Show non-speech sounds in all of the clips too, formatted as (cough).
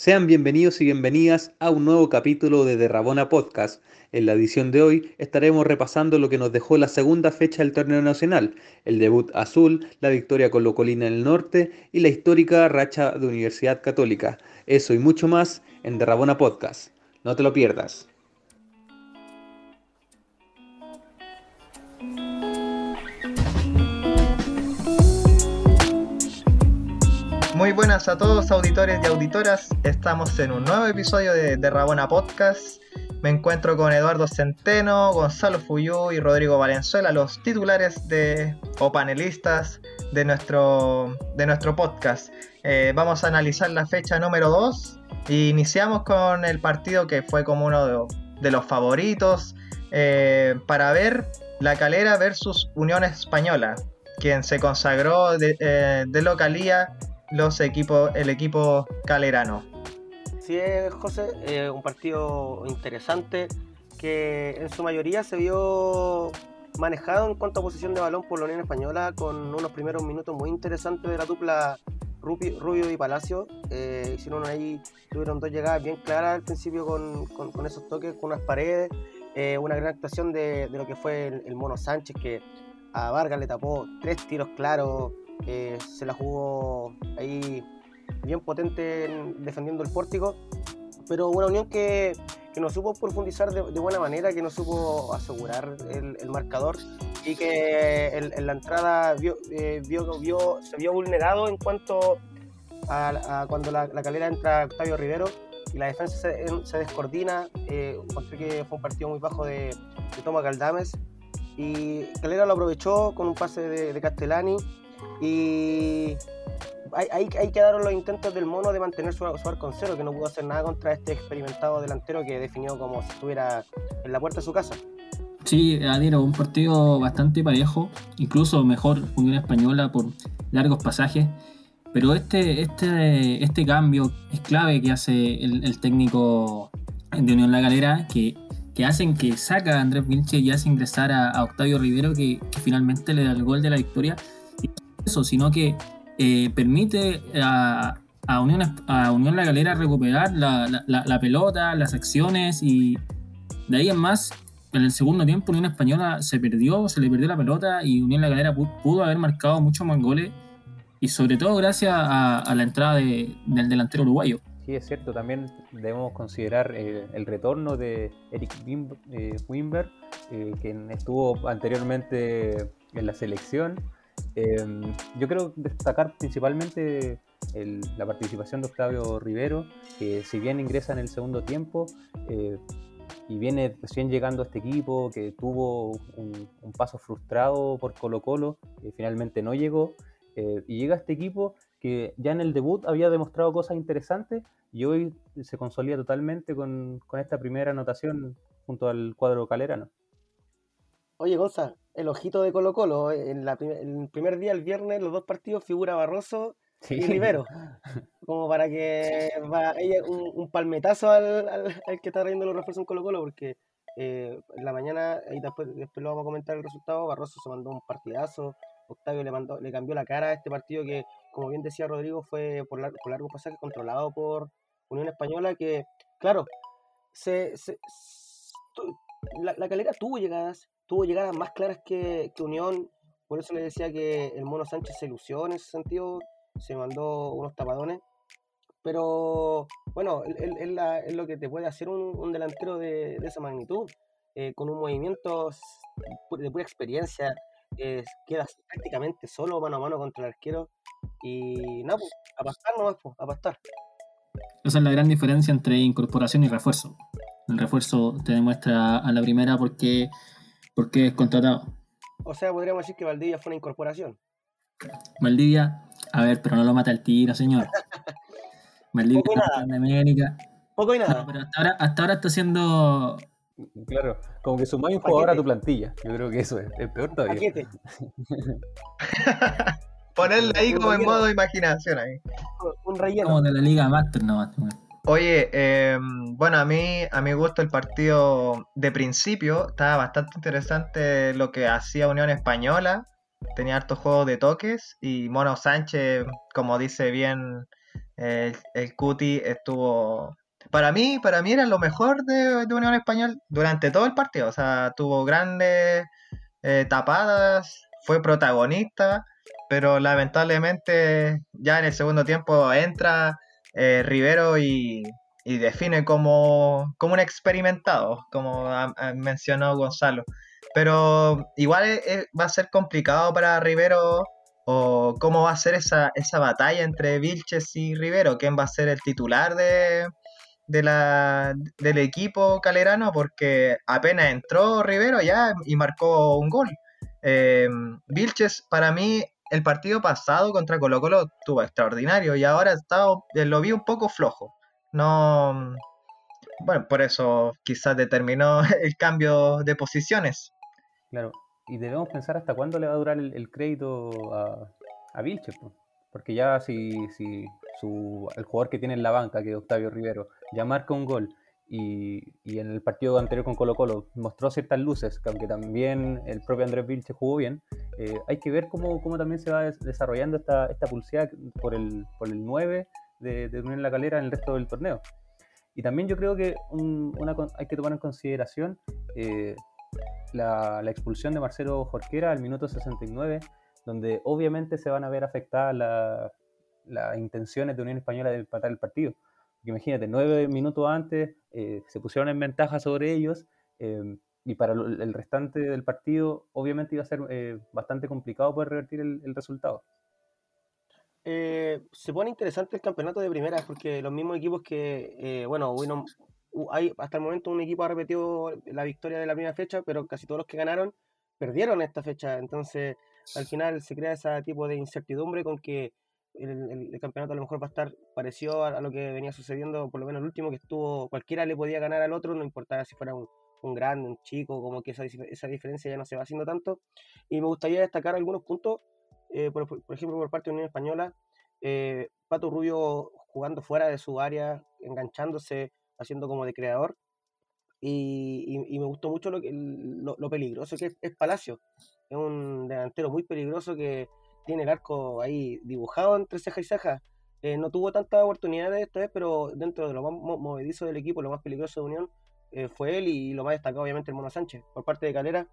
Sean bienvenidos y bienvenidas a un nuevo capítulo de Derrabona Podcast. En la edición de hoy estaremos repasando lo que nos dejó la segunda fecha del torneo nacional, el debut azul, la victoria con Locolina en el norte y la histórica racha de Universidad Católica. Eso y mucho más en Derrabona Podcast. No te lo pierdas. Muy buenas a todos auditores y auditoras. Estamos en un nuevo episodio de, Rabona Podcast. Me encuentro con Eduardo Centeno, Gonzalo Fuyú y Rodrigo Valenzuela, los titulares de, o panelistas de nuestro, de nuestro podcast. Eh, vamos a analizar la fecha número 2 e iniciamos con el partido que fue como uno de, los favoritos eh, para ver la calera versus Unión Española, quien se consagró de, eh, de localía los equipos, el equipo calerano. Sí, José, eh, un partido interesante que en su mayoría se vio manejado en cuanto a posición de balón por la Unión Española con unos primeros minutos muy interesantes de la dupla Rubio y Palacio. Eh, hicieron ahí, tuvieron dos llegadas bien claras al principio con, con, esos toques, con unas paredes. Eh, una gran actuación de, de, lo que fue el, el Mono Sánchez que a Vargas le tapó tres tiros claros, se la jugó ahí bien potente defendiendo el pórtico, pero una unión que, que no supo profundizar de, de, buena manera, que no supo asegurar el, el marcador y que en, la entrada vio, eh, vio, vio, se vio vulnerado en cuanto a, cuando la, la, calera entra Octavio Rivero y la defensa se, se descoordina. Eh, que fue un partido muy bajo de, de Tomás Galdames y Calera lo aprovechó con un pase de, de Castellani y ahí, ahí, quedaron los intentos del mono de mantener su, su arco en cero, que no pudo hacer nada contra este experimentado delantero que definió como si estuviera en la puerta de su casa. Sí, adhiero, un partido bastante parejo, incluso mejor Unión Española por largos pasajes. Pero este, este, este cambio es clave que hace el, el técnico de Unión La Galera, que, que, hacen que saca a Andrés Vilche y hace ingresar a, a Octavio Rivero, que, que, finalmente le da el gol de la victoria. Eso, sino que eh, permite a, a, Unión, a Unión La Galera recuperar la, la, la, pelota, las acciones y de ahí en más, en el segundo tiempo Unión Española se perdió, se le perdió la pelota y Unión La Galera pudo haber marcado muchos más goles y sobre todo gracias a, a la entrada de, del delantero uruguayo. Sí, es cierto, también debemos considerar eh, el retorno de Eric eh, Wimber, eh, quien estuvo anteriormente en la selección eh, yo creo destacar principalmente el, la participación de Octavio Rivero, que si bien ingresa en el segundo tiempo eh, y viene recién llegando a este equipo, que tuvo un, un paso frustrado por Colo Colo, que finalmente no llegó, eh, y llega a este equipo que ya en el debut había demostrado cosas interesantes y hoy se consolida totalmente con, con esta primera anotación junto al cuadro calerano. Oye, Gonza, el ojito de Colo Colo. En, la, en, el primer día, el viernes, los dos partidos figura Barroso sí. y Rivero. (laughs) Como para que va un, un, palmetazo al, al, al, que está trayendo los refuerzos en Colo Colo, porque eh, en la mañana, y después, después lo vamos a comentar el resultado, Barroso se mandó un partidazo, Octavio le, mandó, le cambió la cara a este partido que, como bien decía Rodrigo, fue por, largo, por largo pasaje controlado por Unión Española, que, claro, se, se, la, la calera tuvo llegadas, tuvo llegadas más claras que, que, Unión. Por eso le decía que el Mono Sánchez se ilusió en ese sentido. Se mandó unos tapadones. Pero bueno, es, lo que te puede hacer un, un delantero de, de, esa magnitud. Eh, con un movimiento de pura experiencia. Eh, quedas prácticamente solo mano a mano contra el arquero. Y nada, pues, a pastar nomás, pues, a. Esa es la gran diferencia entre incorporación y refuerzo. El refuerzo te demuestra a la primera porque ¿Por qué es contratado? O sea, podríamos decir que Valdivia fue una incorporación. Valdivia, a ver, pero no lo mata el tiro, señor. (laughs) Valdivia Poco campeón de América. Poco y nada. No, pero hasta ahora, hasta ahora está haciendo. Claro, como que sumáis un jugador a tu plantilla. Yo creo que eso es, es peor todavía. Paquete. (laughs) Ponerle ahí como en modo imaginación ahí. Un relleno. Como de la Liga Master nomás. Oye, eh, bueno, a mí, a mi gusto el partido de principio estaba bastante interesante lo que hacía Unión Española. Tenía harto juego de toques y Mono Sánchez, como dice bien el, el Cuti estuvo para mí, para mí era lo mejor de, Unión Española durante todo el partido. O sea, tuvo grandes eh, tapadas, fue protagonista, pero lamentablemente ya en el segundo tiempo entra eh, Rivero y, define como, como, un experimentado, como mencionó Gonzalo. Pero igual eh, va a ser complicado para Rivero o cómo va a ser esa, esa batalla entre Vilches y Rivero, quién va a ser el titular de, de la, del equipo calerano porque apenas entró Rivero ya y marcó un gol. Eh, Vilches, para mí, el partido pasado contra Colo Colo tuvo extraordinario y ahora estado, eh, lo vi un poco flojo. No, bueno, por eso quizás determinó (laughs) el cambio de posiciones. Claro, y debemos pensar hasta cuándo le va a durar el, crédito a, a Vilches, porque ya si, si su, el jugador que tiene en la banca, que es Octavio Rivero, ya marca un gol y, en el partido anterior con Colo Colo mostró ciertas luces, que aunque también el propio Andrés Vilche jugó bien, eh, hay que ver cómo, cómo, también se va desarrollando esta, esta por el, por el 9 de, de Unión La Calera en el resto del torneo. Y también yo creo que una, hay que tomar en consideración eh, la, la, expulsión de Marcelo Jorquera al minuto 69, donde obviamente se van a ver afectadas las intenciones de Unión Española de empatar el partido imagínate, nueve minutos antes eh, se pusieron en ventaja sobre ellos em, y para el restante del partido obviamente iba a ser eh, bastante complicado poder revertir el, resultado. Eh, se pone interesante el campeonato de primera porque los mismos equipos que, bueno, hay hasta el momento un equipo ha repetido la victoria de la primera fecha, pero casi todos los que ganaron perdieron esta fecha. Entonces, al final se crea ese tipo de incertidumbre con que el, campeonato a lo mejor va a estar parecido a, lo que venía sucediendo, por lo menos el último, que estuvo, cualquiera le podía ganar al otro, no importaba si fuera un, un grande, un chico, como que esa, esa diferencia ya no se va haciendo tanto. Y me gustaría destacar algunos puntos, eh, por, ejemplo, por parte de Unión Española, eh, Pato Rubio jugando fuera de su área, enganchándose, haciendo como de creador. Y, y, me gustó mucho lo, lo, lo peligroso que es, es Palacio. Es un delantero muy peligroso que tiene el arco ahí dibujado entre ceja y ceja. Eh, no tuvo tantas oportunidades esta vez, pero dentro de lo más movedizo del equipo, lo más peligroso de Unión, eh, fue él y lo más destacado, obviamente, el Mono Sánchez. Por parte de Calera,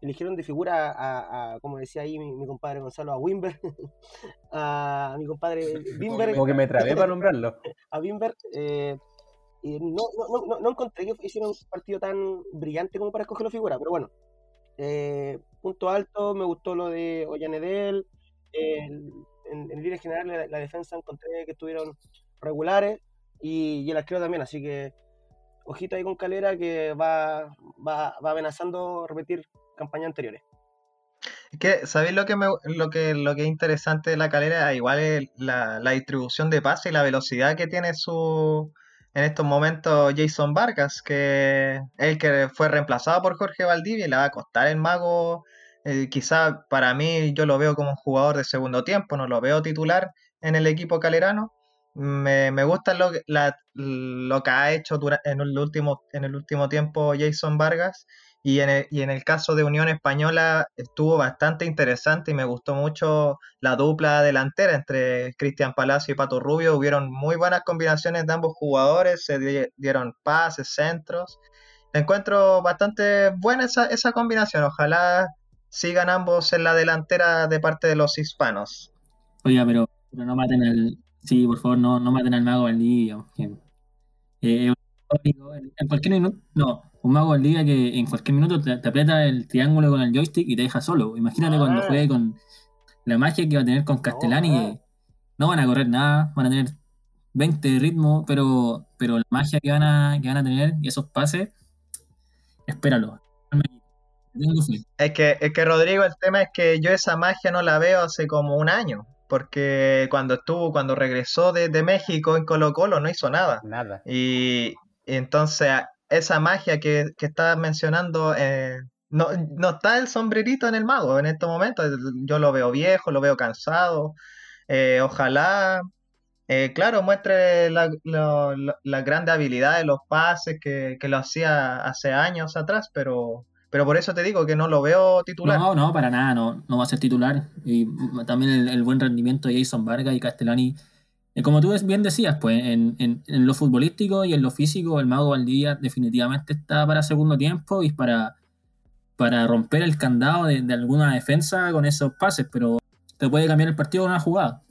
eligieron de figura a, como decía ahí mi, compadre Gonzalo, a Wimber, (laughs) a, mi compadre (laughs) Wimber. Como que me trabé para nombrarlo. (laughs) A Wimber. Eh, y no, no, no, no, encontré que hicieron un partido tan brillante como para escogerlo figura, pero bueno. punto alto, me gustó lo de Ollanedel, en, en, línea general la, defensa encontré que estuvieron regulares y, el arquero también, así que ojito ahí con Calera que va, va, va amenazando repetir campañas anteriores. que, ¿sabéis lo que, lo, que, lo que es interesante de la calera? Igual es la, la, distribución de pase y la velocidad que tiene su en estos momentos Jason Vargas, que es el que fue reemplazado por Jorge Valdivia y le va a costar el mago eh, quizá para mí yo lo veo como un jugador de segundo tiempo, no lo veo titular en el equipo calerano. Me, gusta lo, lo que ha hecho en el, último, en el último tiempo Jason Vargas y en, el, y en el caso de Unión Española estuvo bastante interesante y me gustó mucho la dupla delantera entre Cristian Palacio y Pato Rubio. Hubieron muy buenas combinaciones de ambos jugadores, se dieron pases, centros. Encuentro bastante buena esa, esa combinación. Ojalá sigan ambos en la delantera de parte de los hispanos. Oiga, pero, no maten al. Sí, por favor, no, no maten al mago Valdivia. Eh, en cualquier minuto. No, un mago Valdivia que en cualquier minuto te, aprieta el triángulo con el joystick y te deja solo. Imagínate cuando ah. juegue con la magia que va a tener con Castellani. No, van a correr nada, van a tener 20 de ritmo, pero, pero la magia que van a, que van a tener y esos pases, espéralo. Es que, es que Rodrigo, el tema es que yo esa magia no la veo hace como un año. Porque cuando estuvo, cuando regresó de, México en Colo Colo no hizo nada. Nada. Y, entonces esa magia que, que estabas mencionando, eh, no, está el sombrerito en el mago en estos momentos. Yo lo veo viejo, lo veo cansado. Eh, ojalá, eh, claro, muestre la, la, grande habilidad de los pases que, que lo hacía hace años atrás, pero pero por eso te digo que no lo veo titular. No, no, para nada, no, no va a ser titular. Y también el, buen rendimiento de Jason Vargas y Castellani Eh, como tú bien decías, pues en, en, en, lo futbolístico y en lo físico, el Mago Valdivia definitivamente está para segundo tiempo y para, para romper el candado de, de, alguna defensa con esos pases, pero te puede cambiar el partido con una jugada.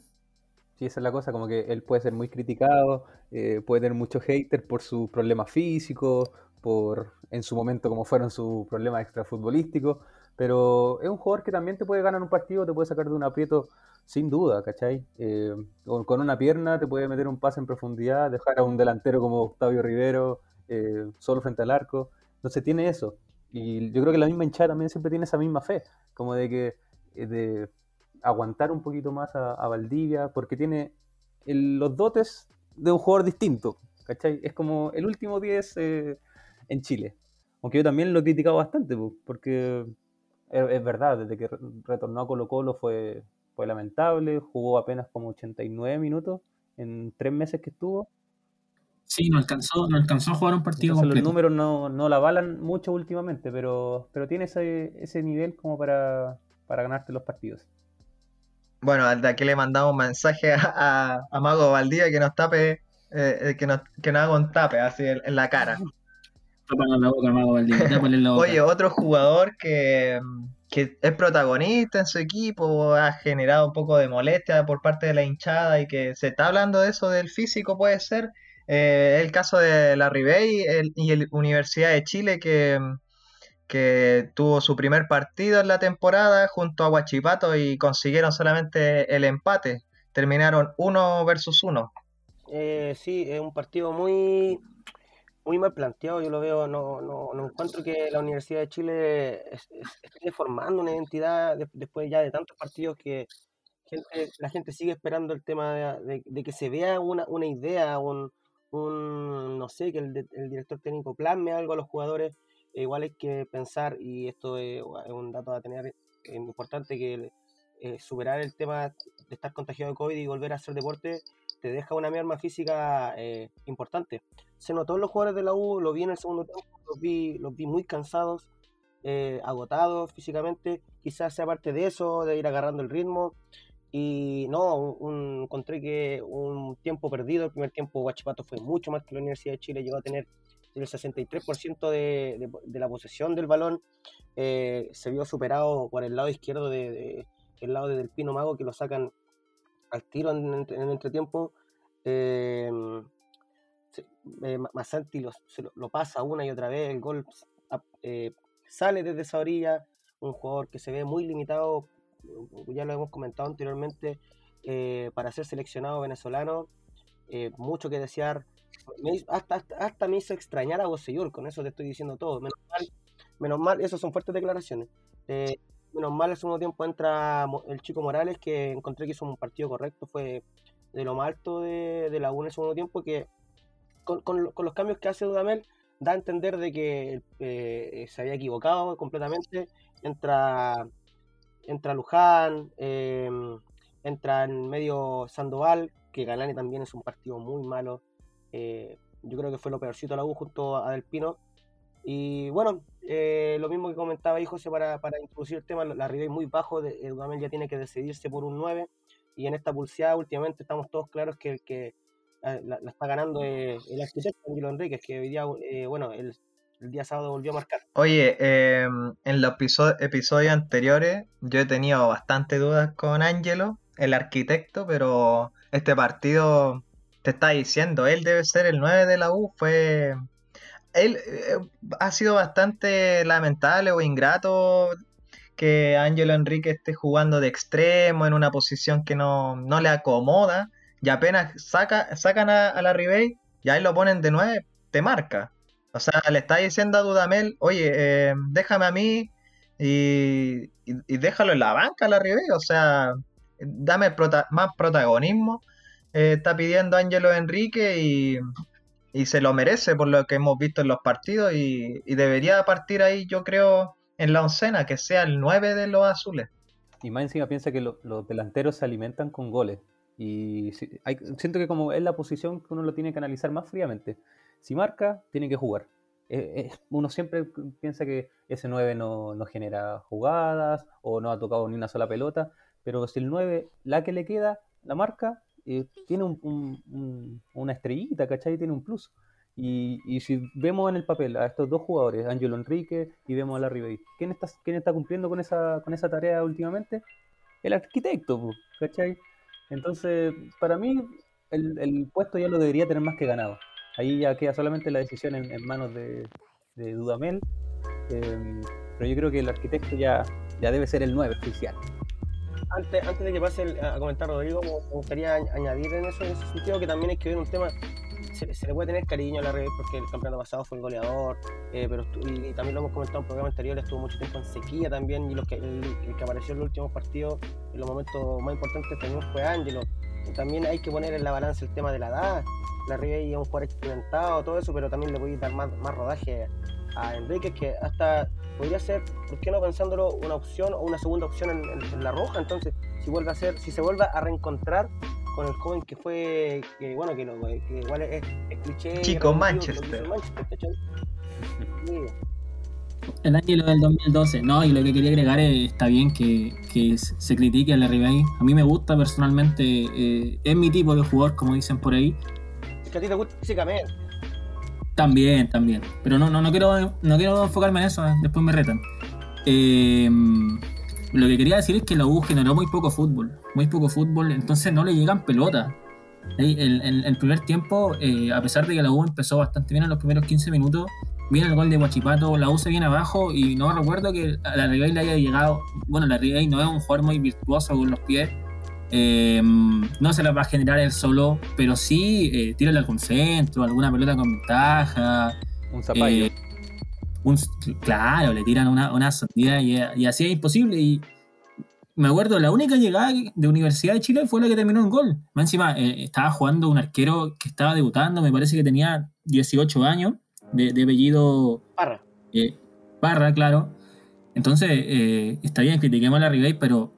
Sí, esa es la cosa, como que él puede ser muy criticado, eh, puede tener muchos haters por sus problemas físicos, por en su momento como fueron sus problemas extrafutbolísticos, pero es un jugador que también te puede ganar un partido, te puede sacar de un aprieto sin duda, ¿cachai? Eh, con, una pierna te puede meter un pase en profundidad, dejar a un delantero como Octavio Rivero eh, solo frente al arco. Entonces tiene eso. Y yo creo que la misma hinchada también siempre tiene esa misma fe, como de que eh, de aguantar un poquito más a, a Valdivia, porque tiene el, los dotes de un jugador distinto, ¿cachai? Es como el último 10 eh, en Chile. Aunque yo también lo he criticado bastante, porque es, es verdad, desde que retornó a Colo Colo fue, fue lamentable, jugó apenas como 89 minutos en tres meses que estuvo. Sí, no alcanzó, no alcanzó a jugar un partido Entonces, completo. Los números no, no la avalan mucho últimamente, pero, pero tiene ese, ese nivel como para, para ganarte los partidos. Bueno, de aquí le mandamos un mensaje a, a, a Mago Valdía que nos tape, eh, que, nos, que nos haga un tape así en, en la cara. (laughs) La boca, Mago Valdivia, (laughs) la boca. Oye, otro jugador que, que es protagonista en su equipo, ha generado un poco de molestia por parte de la hinchada y que se está hablando de eso del físico, puede ser. Eh, el caso de la Ribey y la Universidad de Chile que, que, tuvo su primer partido en la temporada junto a Huachipato y consiguieron solamente el empate. Terminaron uno versus uno. Eh, sí, es un partido muy muy mal planteado, yo lo veo, no, no, no encuentro que la Universidad de Chile esté formando una identidad de, después ya de tantos partidos que la gente sigue esperando el tema de, que se vea una, una idea, un, un, no sé, que el, director técnico plasme algo a los jugadores, eh, igual hay que pensar, y esto es, un dato a tener importante, que eh, superar el tema de estar contagiado de COVID y volver a hacer deporte te deja una merma física eh, importante. Se notó en los jugadores de la U, lo vi en el segundo tiempo, los vi, los vi muy cansados, eh, agotados físicamente, quizás sea parte de eso, de ir agarrando el ritmo. Y no, un, encontré que un tiempo perdido, el primer tiempo Guachipato fue mucho más que la Universidad de Chile, llegó a tener el 63% de, de, la posesión del balón, eh, se vio superado por el lado izquierdo de el lado del Pino Mago que lo sacan al tiro en, el entretiempo. Eh, eh, Masanti lo, pasa una y otra vez, el gol eh, sale desde esa orilla, un jugador que se ve muy limitado, ya lo hemos comentado anteriormente, eh, para ser seleccionado venezolano, eh, mucho que desear, hasta, hasta, hasta, me hizo extrañar a Bosellur, con eso te estoy diciendo todo, menos mal, menos mal esas son fuertes declaraciones. Menos mal al segundo tiempo entra el chico Morales, que encontré que hizo un partido correcto, fue de lo más alto de, la U en el segundo tiempo, que con, los cambios que hace Dudamel da a entender de que eh, se había equivocado completamente. Entra, entra Luján, eh, entra en medio Sandoval, que Galani también es un partido muy malo. Eh, yo creo que fue lo peorcito de la U junto a Del Pino. Y bueno, eh, lo mismo que comentaba ahí José para, para introducir el tema, la Ribey muy bajo, de, Dudamel ya tiene que decidirse por un 9 y en esta pulseada últimamente estamos todos claros que el que la, la está ganando eh, el arquitecto Angelo Enríquez, que hoy día, eh, bueno, el, el, día sábado volvió a marcar. Oye, eh, en los episodios anteriores yo he tenido bastante dudas con Angelo, el arquitecto, pero este partido te está diciendo, él debe ser el 9 de la U, fue... Él eh, ha sido bastante lamentable o ingrato que Ángelo Enrique esté jugando de extremo en una posición que no, no le acomoda y apenas saca, sacan a, la Ribey y ahí lo ponen de 9, te marca. O sea, le está diciendo a Dudamel, oye, eh, déjame a mí y, y, déjalo en la banca a la Ribey. O sea, dame más protagonismo. Eh, está pidiendo Ángelo Enrique y, y, se lo merece por lo que hemos visto en los partidos y, debería partir ahí, yo creo, en la oncena, que sea el 9 de los azules. Y más encima piensa que lo, los delanteros se alimentan con goles. Y hay, siento que como es la posición que uno lo tiene que analizar más fríamente. Si marca, tiene que jugar. Eh, eh, uno siempre piensa que ese 9 no, no, genera jugadas o no ha tocado ni una sola pelota, pero si el 9, la que le queda, la marca, eh, tiene una estrellita, ¿cachai? Tiene un plus. Y, si vemos en el papel a estos dos jugadores, Ángelo Enrique y vemos a Larry Bay, ¿quién está, cumpliendo con esa, con esa tarea últimamente? El arquitecto, ¿cachai? Entonces, para mí, el, puesto ya lo debería tener más que ganado. Ahí ya queda solamente la decisión en, manos de, Dudamel. Em, pero yo creo que el arquitecto ya, ya debe ser el 9 oficial. Antes, antes de que pase a comentar Rodrigo, me gustaría añadir en eso, en ese sentido, que también hay que ver un tema se, le puede tener cariño a la Revés porque el campeonato pasado fue el goleador, eh, pero y, también lo hemos comentado en programas anteriores, estuvo mucho tiempo en sequía también, y los que, el, que apareció en los últimos partidos, en los momentos más importantes también fue Ángelo. También hay que poner en la balanza el tema de la edad, la Revés es un jugador experimentado, todo eso, pero también le voy a dar más, más rodaje a Enrique, que hasta podría ser, ¿por qué no pensándolo, una opción o una segunda opción en, la roja? Entonces, si vuelve a ser, si se vuelve a reencontrar con el joven que fue, que bueno, que, que igual es, cliché. Chico Manchester. el año del 2012, no, y lo que quería agregar es, está bien que, que se critique a Larry Bay. A mí me gusta personalmente, eh, es mi tipo de jugador, como dicen por ahí. Es que a ti te gusta físicamente. También, también. Pero no, no, no, quiero, no quiero enfocarme en eso, después me retan. Eh, lo que quería decir es que la U generó muy poco fútbol, muy poco fútbol, entonces no le llegan pelotas. El, el, primer tiempo, eh, a pesar de que la U empezó bastante bien en los primeros 15 minutos, viene el gol de Guachipato, la U se viene abajo y no recuerdo que la Ribey le haya llegado. Bueno, la Ribey no es un jugador muy virtuoso con los pies, eh, no se la va a generar él solo, pero sí eh, tira al concentro, alguna pelota con ventaja. Un zapallo. Eh, claro, le tiran una, una y, así es imposible. Y me acuerdo, la única llegada de Universidad de Chile fue la que terminó en gol. Más encima, eh, estaba jugando un arquero que estaba debutando, me parece que tenía 18 años, de, de apellido. Parra. Eh, Parra, claro. Entonces, eh, está bien, critiquemos a la Ribey, pero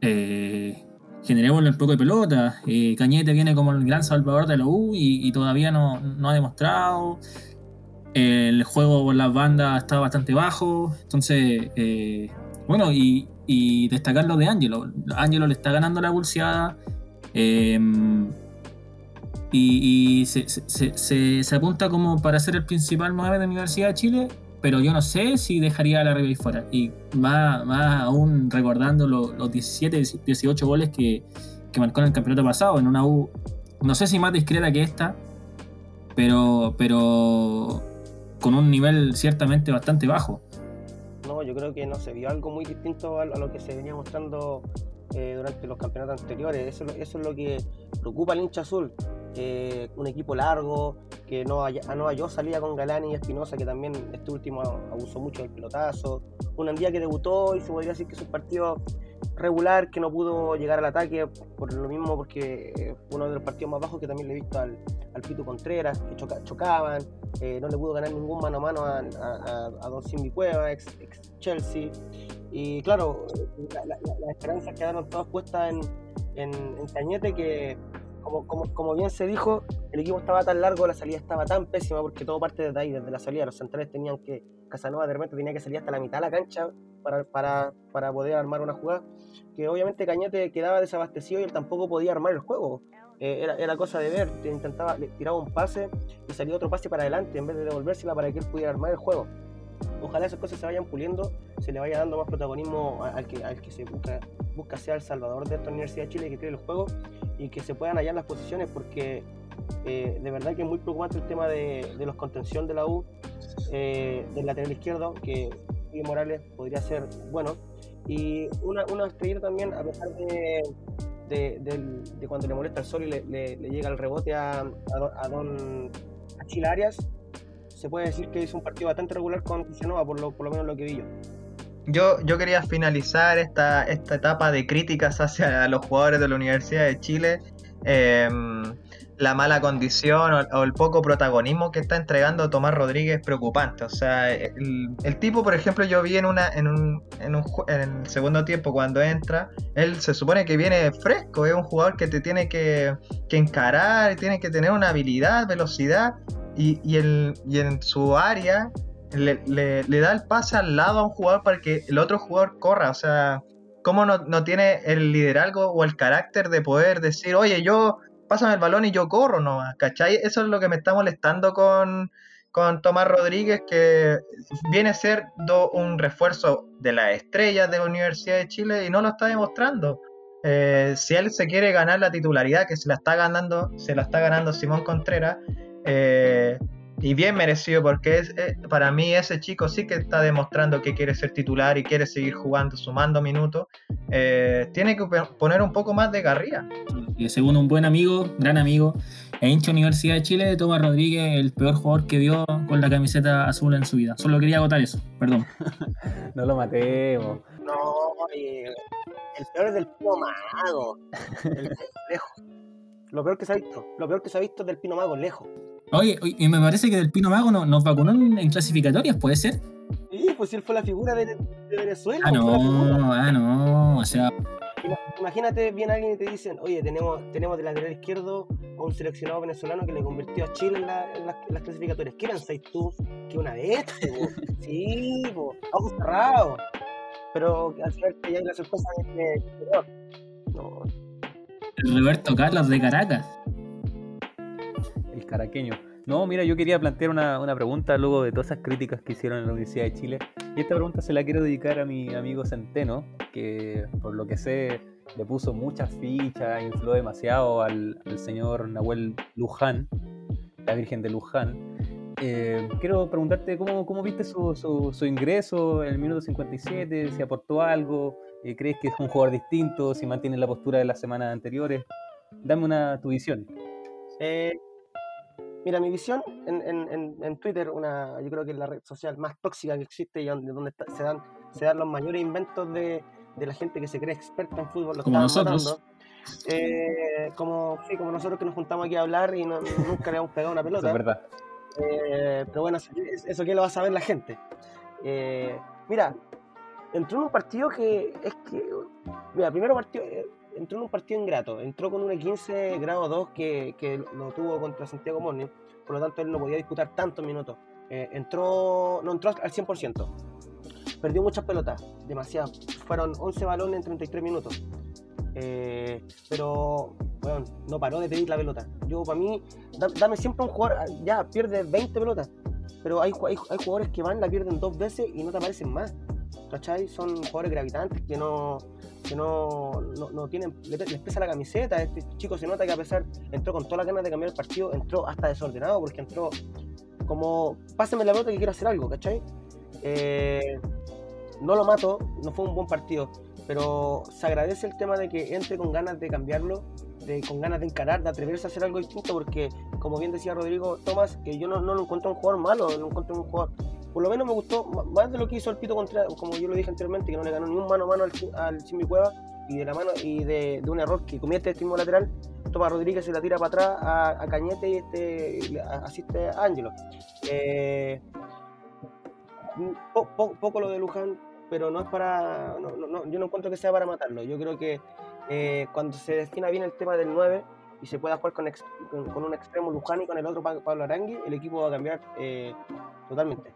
eh, generémosle un poco de pelota. Cañete viene como el gran salvador de la U y, todavía no, no ha demostrado. El juego por las bandas está bastante bajo. Entonces, eh, bueno, y, destacar lo de Angelo. Angelo le está ganando la pulseada. Em, y, se, apunta como para ser el principal 9 de la Universidad de Chile. Pero yo no sé si dejaría a la Ribey fuera. Y más, aún recordando los, 17, 18 goles que, marcó en el campeonato pasado. En una U, no sé si más discreta que esta. Pero, pero con un nivel ciertamente bastante bajo. No, yo creo que no se vio algo muy distinto a, lo que se venía mostrando eh, durante los campeonatos anteriores. Eso, es lo que preocupa al hincha azul. Un equipo largo, que no, no halló salida con Galani y Espinosa, que también este último abusó mucho del pelotazo. Un Andía que debutó y se podría decir que es un partido regular que no pudo llegar al ataque por lo mismo porque fue uno de los partidos más bajos que también le he visto al, al Pito Contreras que chocaban eh, no le pudo ganar ningún mano a mano a, a, Don Simbi Cueva ex, Chelsea y claro las la, esperanzas quedaron todas puestas en, en, en Cañete que como, como, bien se dijo, el equipo estaba tan largo, la salida estaba tan pésima, porque todo parte desde ahí, desde la salida. Los centrales tenían que, Casanova de repente tenía que salir hasta la mitad de la cancha para, para, para poder armar una jugada, que obviamente Cañete quedaba desabastecido y él tampoco podía armar el juego. Eh, era, era, cosa de ver, intentaba, le tiraba un pase y salía otro pase para adelante en vez de devolvérsela para que él pudiera armar el juego. Ojalá esas cosas se vayan puliendo, se le vaya dando más protagonismo al que, al que se busca, busca ser el salvador de esta Universidad de Chile que tiene el juego y que se puedan hallar las posiciones porque eh, de verdad que es muy preocupante el tema de, los contención de la U, eh, del lateral izquierdo, que Miguel Morales podría ser bueno. Y una, una estrella también, a pesar de, de, cuando le molesta el sol y le, llega el rebote a, a, Don Achilarias, se puede decir que es un partido bastante regular con Casanova, por lo, por lo menos lo que vi yo. Yo, yo quería finalizar esta, esta etapa de críticas hacia los jugadores de la Universidad de Chile. Em, la mala condición o, el poco protagonismo que está entregando Tomás Rodríguez es preocupante. O sea, el, tipo, por ejemplo, yo vi en, una, en, un, en, un, en el segundo tiempo cuando entra, él se supone que viene fresco, es un jugador que te tiene que, que encarar, tiene que tener una habilidad, velocidad, y, y, el, y en su área le, da el pase al lado a un jugador para que el otro jugador corra. O sea, cómo no, no tiene el liderazgo o el carácter de poder decir, oye, yo pásame el balón y yo corro nomás, ¿cachai? Eso es lo que me está molestando con, con Tomás Rodríguez, que viene a ser un refuerzo de las estrellas de la Universidad de Chile y no lo está demostrando. Eh, si él se quiere ganar la titularidad, que se la está ganando, se la está ganando Simón Contreras, eh, y bien merecido, porque es, eh, para mí ese chico sí que está demostrando que quiere ser titular y quiere seguir jugando, sumando minutos, tiene que poner un poco más de garría. Y según un buen amigo, gran amigo, e hincha Universidad de Chile, Tomás Rodríguez, el peor jugador que vio con la camiseta azul en su vida. Solo quería agotar eso, perdón. (laughs) no lo matemos. No, el peor es del Pino Mago. lejos. Lo peor que se ha visto. Lo peor que se ha visto es del Pino Mago, lejos. Oye, y me parece que del Pino Mago no, nos vacunó en, clasificatorias, ¿puede ser? Sí, pues si él fue la figura de, Venezuela. Ah, no, ah, no, o sea, Imagínate, viene alguien y te dicen, oye, tenemos, tenemos de lateral izquierdo a un seleccionado venezolano que le convirtió a Chile en, las clasificatorias. ¿Qué pensáis tú? Que una vez, (laughs) sí, po, ojos cerrados. Pero al final que ya hay la sorpresa de que no. Roberto Carlos de Caracas. Caraqueño. No, mira, yo quería plantear una, una, pregunta luego de todas esas críticas que hicieron en la Universidad de Chile. Y esta pregunta se la quiero dedicar a mi amigo Centeno, que por lo que sé le puso muchas fichas, infló demasiado al, señor Nahuel Luján, la Virgen de Luján. Eh, quiero preguntarte cómo, cómo viste su, su, ingreso en el minuto 57, si aportó algo, eh, crees que es un jugador distinto, si mantiene la postura de las semanas anteriores. Dame una tu visión. Eh, Mira, mi visión en, en, en, Twitter, una, yo creo que es la red social más tóxica que existe y donde, donde se, dan, se dan los mayores inventos de, de la gente que se cree experta en fútbol. como nosotros. Eh, como, sí, como nosotros que nos juntamos aquí a hablar y nunca le hemos pegado una (laughs) pelota. es verdad. Eh, pero bueno, eso, que lo va a saber la gente. Eh, mira, entró en un partido que es que. Mira, primero partido entró en un partido ingrato, entró con un 15 grado 2 que, que, lo tuvo contra Santiago Morning, por lo tanto él no podía disputar tantos minutos. Eh, entró, no entró al 100%, perdió muchas pelotas, demasiado. Fueron 11 balones en 33 minutos. Eh, pero bueno, no paró de pedir la pelota. Yo, para mí, dame siempre un jugador, ya pierde 20 pelotas, pero hay, hay, hay jugadores que van, la pierden dos veces y no te aparecen más. ¿Cachai? Son jugadores gravitantes que no, no, no, tienen, les, pesa la camiseta. Este chico se nota que a pesar, entró con todas las ganas de cambiar el partido, entró hasta desordenado porque entró como, pásame la pelota que quiero hacer algo, ¿cachai? Eh, no lo mato, no fue un buen partido, pero se agradece el tema de que entre con ganas de cambiarlo, de, con ganas de encarar, de atreverse a hacer algo distinto, porque como bien decía Rodrigo Tomás, que yo no, no lo encuentro un jugador malo, no encuentro un jugador por lo menos me gustó más de lo que hizo el Pito contra, como yo lo dije anteriormente, que no le ganó ni un mano a mano al, al Cueva y de la mano y de, un error que comete este mismo lateral, toma Rodríguez se la tira para atrás a, Cañete y este asiste a Ángelo. Eh, poco lo de Luján, pero no es para. yo no encuentro que sea para matarlo. Yo creo que eh, cuando se destina bien el tema del 9 y se pueda jugar con, con, un extremo Luján y con el otro Pablo Arangui, el equipo va a cambiar eh, totalmente.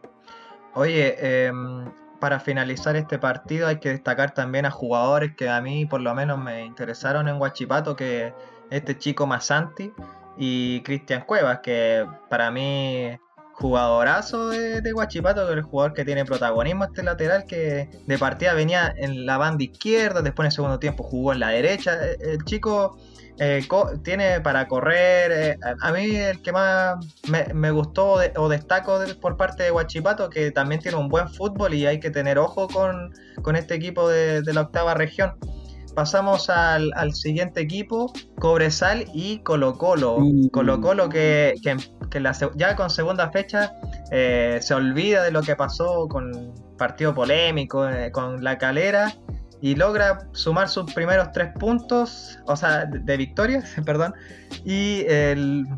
Oye, em, para finalizar este partido hay que destacar también a jugadores que a mí por lo menos me interesaron en Huachipato, que este chico Masanti y Cristian Cuevas, que para mí jugadorazo de, de Guachipato, que es el jugador que tiene protagonismo este lateral, que de partida venía en la banda izquierda, después en el segundo tiempo jugó en la derecha. El chico eh, tiene para correr. Eh, a mí el que más me, gustó o destaco por parte de Huachipato, que también tiene un buen fútbol y hay que tener ojo con, este equipo de, la octava región. Pasamos al, siguiente equipo, Cobresal y Colo Colo. Colo Colo que, ya con segunda fecha eh, se olvida de lo que pasó con partido polémico, con la calera y logra sumar sus primeros tres puntos, o sea, de, victorias, (laughs) perdón, y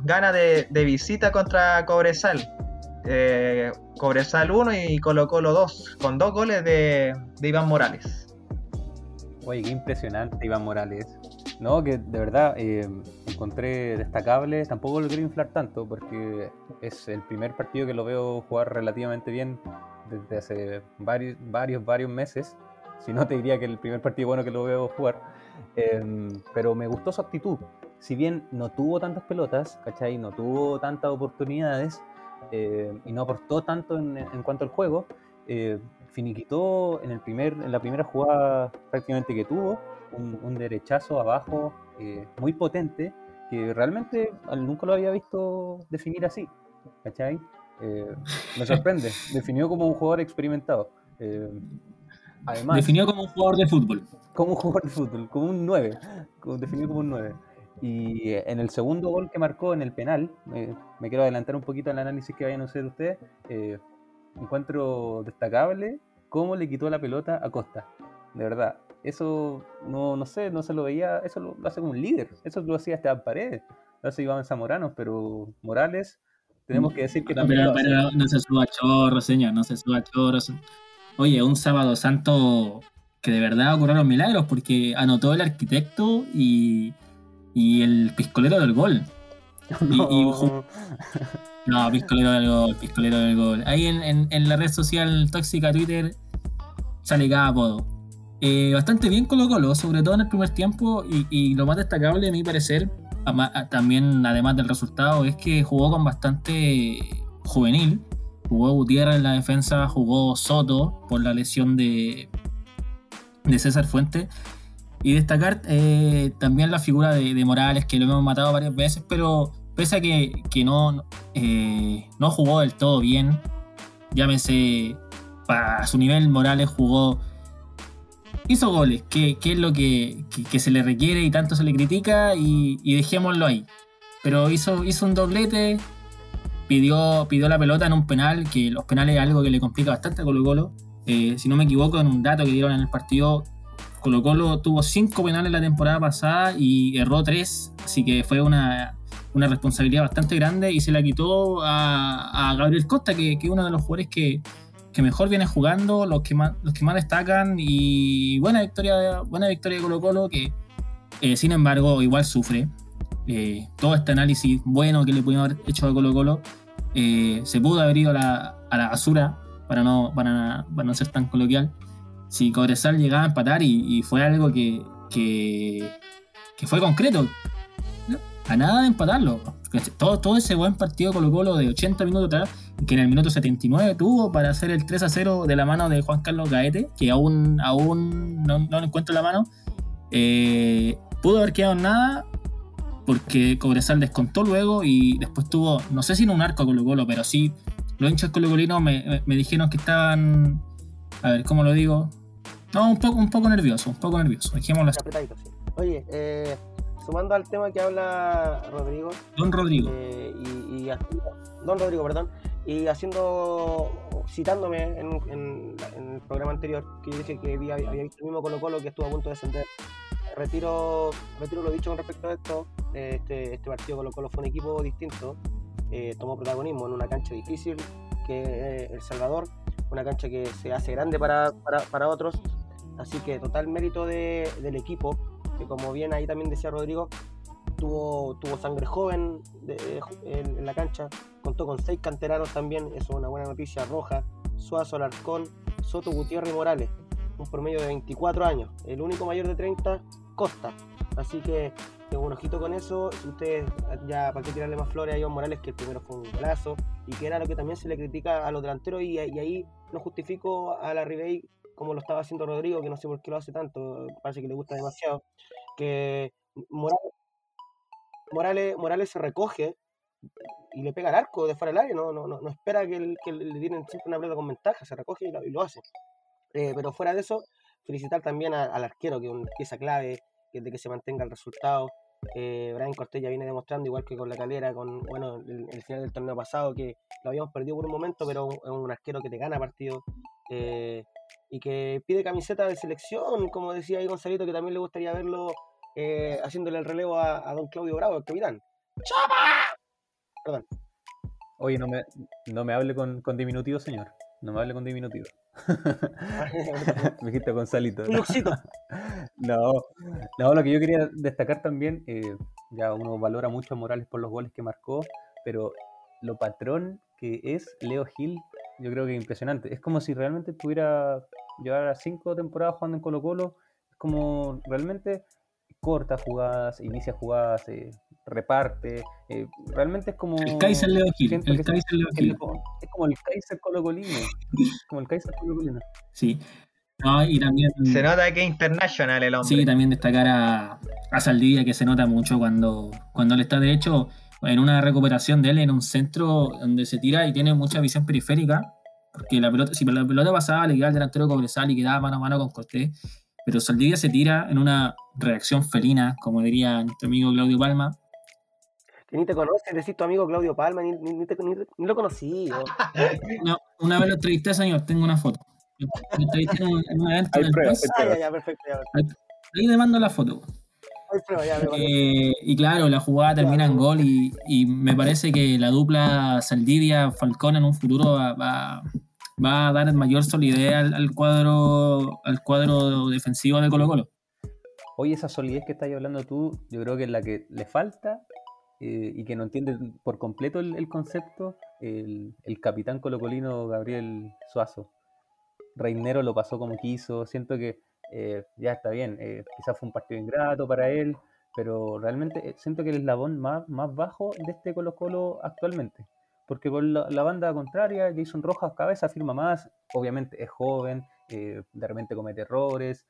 gana de, visita contra Cobresal. Eh, Cobresal 1 y Colo Colo 2, con dos goles de, Iván Morales. Oye, qué impresionante Iván Morales. No, que de verdad eh, encontré destacable, tampoco lo quiero inflar tanto porque es el primer partido que lo veo jugar relativamente bien desde hace varios, varios, varios meses Si no, te diría que el primer partido bueno que lo veo jugar. Em, pero me gustó su actitud. Si bien no tuvo tantas pelotas, ¿cachai? No tuvo tantas oportunidades eh, y no aportó tanto en, cuanto al juego, eh, finiquitó en, el primer, en la primera jugada prácticamente que tuvo, un, derechazo abajo eh, muy potente, que realmente nunca lo había visto definir así, ¿cachai? Eh, me sorprende, (laughs) definió como un jugador experimentado. Eh, además, definió como un jugador de fútbol. Como un jugador de fútbol, como un 9, definió como un 9. Y en el segundo gol que marcó en el penal, me quiero adelantar un poquito al análisis que vayan a hacer ustedes, encuentro destacable cómo le quitó la pelota a Costa. De verdad, eso no, no sé, no se lo veía, eso lo, hace como un líder, eso lo hacía Esteban Paredes, lo hace Iván Zamorano, pero Morales, tenemos que decir que también. Pero, no se suba chorro, señor, no se suba chorro. Oye, un sábado santo que de verdad ocurrieron milagros porque anotó el arquitecto y, y el piscolero del gol. (laughs) No. no, piscolero del gol, piscolero del gol. Ahí en, en, la red social tóxica Twitter sale cada apodo. Eh, bastante bien Colo Colo, sobre todo en el primer tiempo, y, y lo más destacable a mi parecer, también además del resultado, es que jugó con bastante juvenil. Jugó Gutiérrez en la defensa, jugó Soto por la lesión de, de César Fuente y destacar eh, también la figura de, Morales, que lo hemos matado varias veces, pero pese a que, no, eh, no jugó del todo bien, llámese para su nivel, Morales jugó, hizo goles, que, es lo que, se le requiere y tanto se le critica, y, dejémoslo ahí. Pero hizo, hizo un doblete, pidió, pidió la pelota en un penal, que los penales es algo que le complica bastante a Colo Colo. Eh, si no me equivoco, en un dato que dieron en el partido, Colo Colo tuvo cinco penales la temporada pasada y erró tres, así que fue una, responsabilidad bastante grande y se la quitó a, Gabriel Costa, que es uno de los jugadores que, mejor viene jugando, los que más, los que más destacan y buena victoria, buena victoria de Colo Colo que eh, sin embargo igual sufre. Eh, todo este análisis bueno que le pudimos haber hecho a Colo Colo eh, se pudo haber ido a la, a la basura para no, para, para no ser tan coloquial si Cobresal llegaba a empatar y, fue algo que, que, fue concreto. A nada de empatarlo. Todo, todo ese buen partido Colo Colo de 80 minutos atrás, que en el minuto 79 tuvo para hacer el 3 a 0 de la mano de Juan Carlos Gaete, que aún, aún no, no encuentro la mano, eh, pudo haber quedado en nada porque Cobresal descontó luego y después tuvo, no sé si en un arco Colo Colo, pero sí, los hinchas colocolinos me, me dijeron que estaban, a ver, ¿cómo lo digo? No, un poco, un poco nervioso, un poco nervioso. Dejémoslo así. Oye, eh, sumando al tema que habla Rodrigo. Don Rodrigo. Eh, y, don Rodrigo, perdón. Y haciendo, citándome en, el programa anterior, que yo dije que había, visto el mismo Colo Colo que estuvo a punto de descender. Retiro, retiro lo dicho con respecto a esto. Este, este partido Colo Colo fue un equipo distinto. Eh, tomó protagonismo en una cancha difícil que El Salvador una cancha que se hace grande para, para, otros. Así que total mérito del equipo, que como bien ahí también decía Rodrigo, tuvo, tuvo sangre joven en, la cancha, contó con seis canteranos también, eso es una buena noticia, Roja, Suazo, Alarcón, Soto, Gutiérrez y Morales, un promedio de 24 años, el único mayor de 30, Costa. Así que tengo un ojito con eso. Ustedes, ya para qué tirarle más flores a Iván Morales, que el primero fue un golazo, y que era lo que también se le critica a los delanteros, y, ahí no justifico a la Ribey como lo estaba haciendo Rodrigo, que no sé por qué lo hace tanto, parece que le gusta demasiado, que Morales, Morales, se recoge y le pega al arco de fuera del área, no, no, no, espera que, le tienen siempre una pelota con ventaja, se recoge y lo, hace. Eh, pero fuera de eso, felicitar también al arquero, que es una pieza clave, que de que se mantenga el resultado. Eh, Brian Cortés ya viene demostrando, igual que con la calera, con bueno, el, final del torneo pasado, que lo habíamos perdido por un momento, pero es un arquero que te gana partido eh, y que pide camiseta de selección, como decía ahí Gonzalito, que también le gustaría verlo eh, haciéndole el relevo a, don Claudio Bravo, el capitán. ¡Chapa! Perdón. Oye, no me, no me hable con, con diminutivo, señor. No me hable con diminutivo. (laughs) (laughs) Me dijiste Gonzalito. (laughs) no, no, lo que yo quería destacar también, eh, ya uno valora mucho a Morales por los goles que marcó, pero lo patrón que es Leo Gil, yo creo que es impresionante. Es como si realmente estuviera llevar cinco temporadas jugando en Colo Colo, es como realmente corta jugadas, inicia jugadas, eh, reparte, eh, realmente es como... El Kaiser Leo Gil, el Kaiser Leo Gil. Es como el Kaiser Colo Colino, (laughs) como el Kaiser Colo Colino. Sí, no, y también, se nota que es internacional el hombre. Sí, también destacar a, a Saldivia, que se nota mucho cuando, cuando le está de hecho en una recuperación de él en un centro donde se tira y tiene mucha visión periférica. Porque la pelota, si la pelota pasaba, le quedaba al delantero Cobresal y quedaba mano a mano con Cortés. Pero Saldivia se tira en una reacción felina, como diría nuestro amigo Claudio Palma. Que ni te conoces, decís tu amigo Claudio Palma, ni, ni, ni, lo conocí. (laughs) no, una vez lo entrevisté, señor, tengo una foto. Ahí le mando la foto. Eh, y claro, la jugada termina en gol y, me parece que la dupla Saldivia-Falcón en un futuro va, a dar mayor solidez al, cuadro al cuadro defensivo de Colo Colo. Oye, esa solidez que estás hablando tú, yo creo que es la que le falta eh, y que no entiende por completo el, concepto el, el capitán colocolino Gabriel Suazo. Reinero lo pasó como quiso, siento que eh, ya está bien, eh, quizás fue un partido ingrato para él, pero realmente eh, siento que el eslabón más, más bajo de este Colo Colo actualmente, porque por la, banda contraria, Jason Rojas cada vez afirma más, obviamente es joven, de repente comete errores,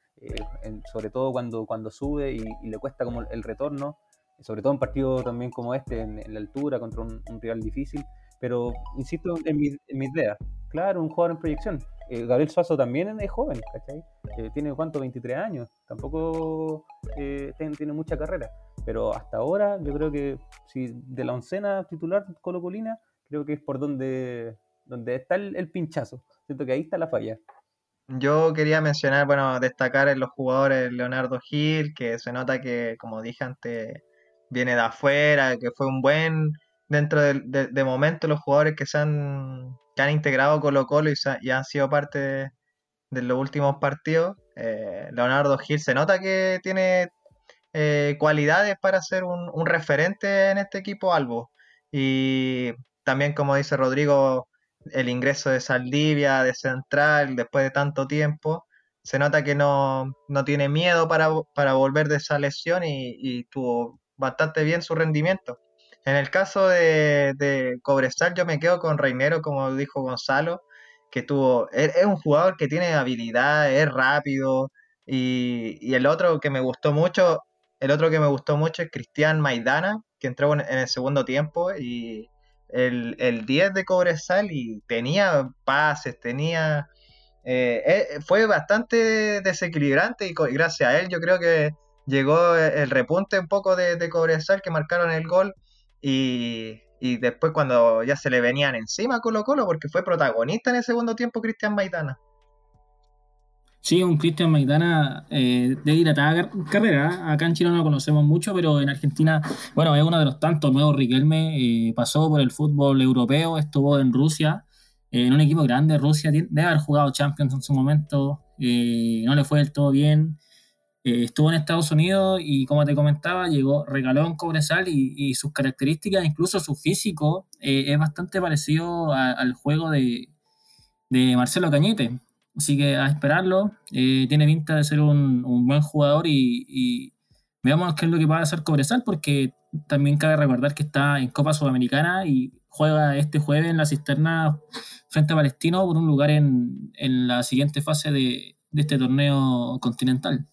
sobre todo cuando, cuando sube y, le cuesta como el retorno, sobre todo en partidos también como este, en, la altura, contra un, rival difícil, pero insisto en mi, en mi idea, claro, un jugador en proyección, eh, Gabriel Suazo también es joven, ¿cachai? Eh, tiene cuánto, 23 años, tampoco eh, tiene, mucha carrera, pero hasta ahora yo creo que si de la oncena titular Colo Colina, creo que es por donde, donde está el, pinchazo, siento que ahí está la falla. Yo quería mencionar, bueno, destacar en los jugadores Leonardo Gil, que se nota que, como dije antes, viene de afuera, que fue un buen, dentro de, de momento, los jugadores que se han que han integrado Colo Colo y, han sido parte de, los últimos partidos. Eh, Leonardo Gil se nota que tiene eh, cualidades para ser un, referente en este equipo Albo. Y también, como dice Rodrigo, el ingreso de Saldivia, de Central, después de tanto tiempo, se nota que no, tiene miedo para, volver de esa lesión y tuvo bastante bien su rendimiento. En el caso de, de Cobresal, yo me quedo con Reinero, como dijo Gonzalo, que tuvo, es, un jugador que tiene habilidad, es rápido, y, el otro que me gustó mucho, el otro que me gustó mucho es Cristian Maidana, que entró en, el segundo tiempo, y el, el 10 de Cobresal, y tenía pases, tenía... Eh, eh, fue bastante desequilibrante y, gracias a él yo creo que llegó el repunte un poco de, de Cobresal que marcaron el gol y, después cuando ya se le venían encima Colo Colo, porque fue protagonista en el segundo tiempo Cristian Maidana. Sí, un Cristian Maidana eh, de dilatada carrera. Acá en Chile no lo conocemos mucho, pero en Argentina, bueno, es uno de los tantos nuevos Riquelme. Eh, pasó por el fútbol europeo, estuvo en Rusia, eh, en un equipo grande. Rusia debe haber jugado Champions en su momento, eh, no le fue del todo bien. Eh, estuvo en Estados Unidos y como te comentaba, llegó, regaló en Cobresal y, y sus características, incluso su físico, eh, es bastante parecido al juego de, Marcelo Cañete. Así que a esperarlo, eh, tiene pinta de ser un, buen jugador y, veamos qué es lo que va a hacer Cobresal, porque también cabe recordar que está en Copa Sudamericana y juega este jueves en la cisterna frente a Palestino por un lugar en, la siguiente fase de este torneo continental.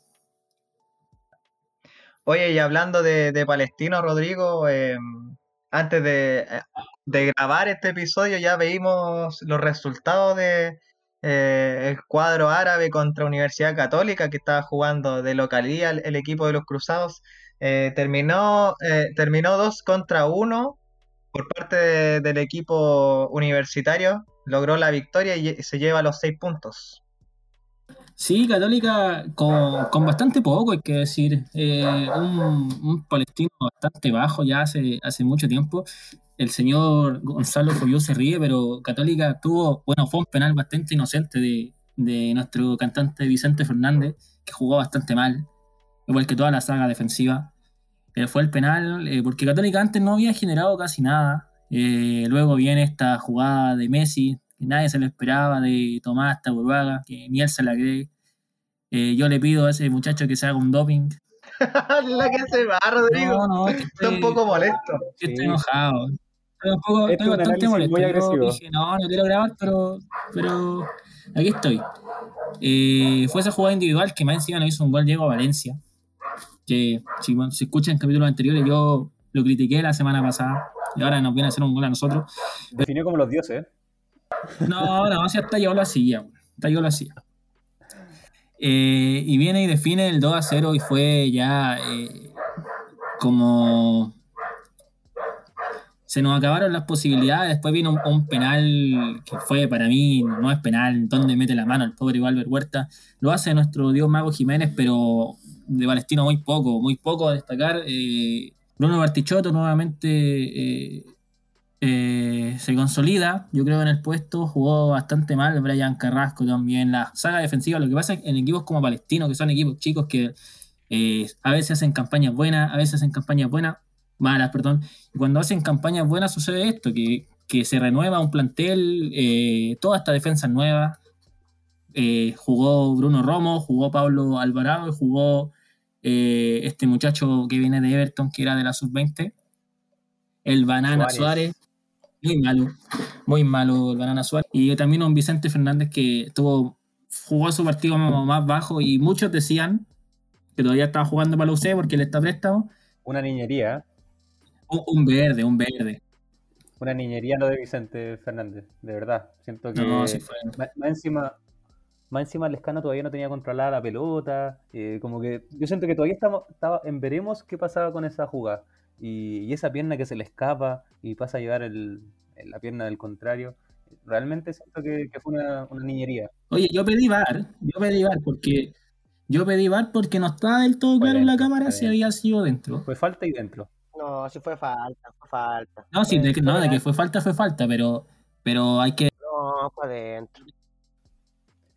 Oye, y hablando de, Palestino, Rodrigo, em, antes de, grabar este episodio ya veíamos los resultados de eh, el cuadro árabe contra Universidad Católica que estaba jugando de localía el, equipo de los Cruzados. Eh, terminó, eh, terminó 2 contra 1 por parte del equipo universitario. Logró la victoria y se lleva los 6 puntos. Sí, Católica con, bastante poco, hay que decir. Eh, un, palestino bastante bajo ya hace, hace mucho tiempo. El señor Gonzalo Foyó se ríe, pero Católica tuvo, bueno, fue un penal bastante inocente de, nuestro cantante Vicente Fernández, que jugó bastante mal, igual que toda la saga defensiva. Eh, fue el penal, eh, porque Católica antes no había generado casi nada. luego viene esta jugada de Messi, que nadie se lo esperaba de Tomás Taburbaga, que ni él se la cree. Eh, yo le pido a ese muchacho que se haga un doping. (laughs) la que se va, Rodrigo. No, no, es que Está un estoy- poco molesto. estoy Sí. enojado. Estoy, un poco, estoy bastante molesto. muy agresivo. dije, no, no quiero grabar, pero, pero aquí estoy. Eh, fue esa jugada individual que más encima nos hizo un gol Diego Valencia. Que si, bueno, si escuchan capítulos anteriores, yo lo critiqué la semana pasada y ahora nos viene a hacer un gol a nosotros. Definió como los dioses. No, no, si hasta yo lo hacía, weón. hasta yo lo hacía. Eh, y viene y define el 2 a 0 y fue ya eh, como se nos acabaron las posibilidades. Después vino un, penal que fue para mí, no es penal, donde mete la mano el pobre Valver Huerta. Lo hace nuestro Dios Mago Jiménez, pero de Palestino muy poco, muy poco a destacar. Eh, Bruno Bartichotto nuevamente eh, se consolida, yo creo, en el puesto. Jugó bastante mal. Brian Carrasco también. La saga defensiva. Lo que pasa es que en equipos como Palestino, que son equipos chicos que eh, a veces hacen campañas buenas, a veces hacen campañas buenas, malas, perdón. Y cuando hacen campañas buenas sucede esto, que, que se renueva un plantel, eh, toda esta defensa nueva. Jugó Bruno Romo, jugó Pablo Alvarado y jugó este muchacho que viene de Everton, que era de la sub-20, el Banana Suárez. Suárez. Muy malo, muy malo el Banana Suárez. Y también un Vicente Fernández que tuvo, jugó su partido más, bajo y muchos decían que todavía estaba jugando para la UC porque él está préstamo. Una niñería. Un, un verde, un verde. Una niñería lo de Vicente Fernández. De verdad. Siento que. No, sí fue. Más, más encima, más encima Lescano todavía no tenía controlada la pelota. eh, como que yo siento que todavía estamos, estaba en veremos qué pasaba con esa jugada. Y, y esa pierna que se le escapa y pasa a llevar el, la pierna del contrario. Realmente siento que, que fue una, una niñería. Oye, yo pedí VAR, yo pedí VAR porque yo pedí VAR porque no estaba del todo Fue claro en la cámara si había sido dentro. Fue falta y dentro. No, sí fue falta, fue falta. No, sí, de que, no, fue de que fue falta, fue falta, pero, pero hay que No, fue adentro.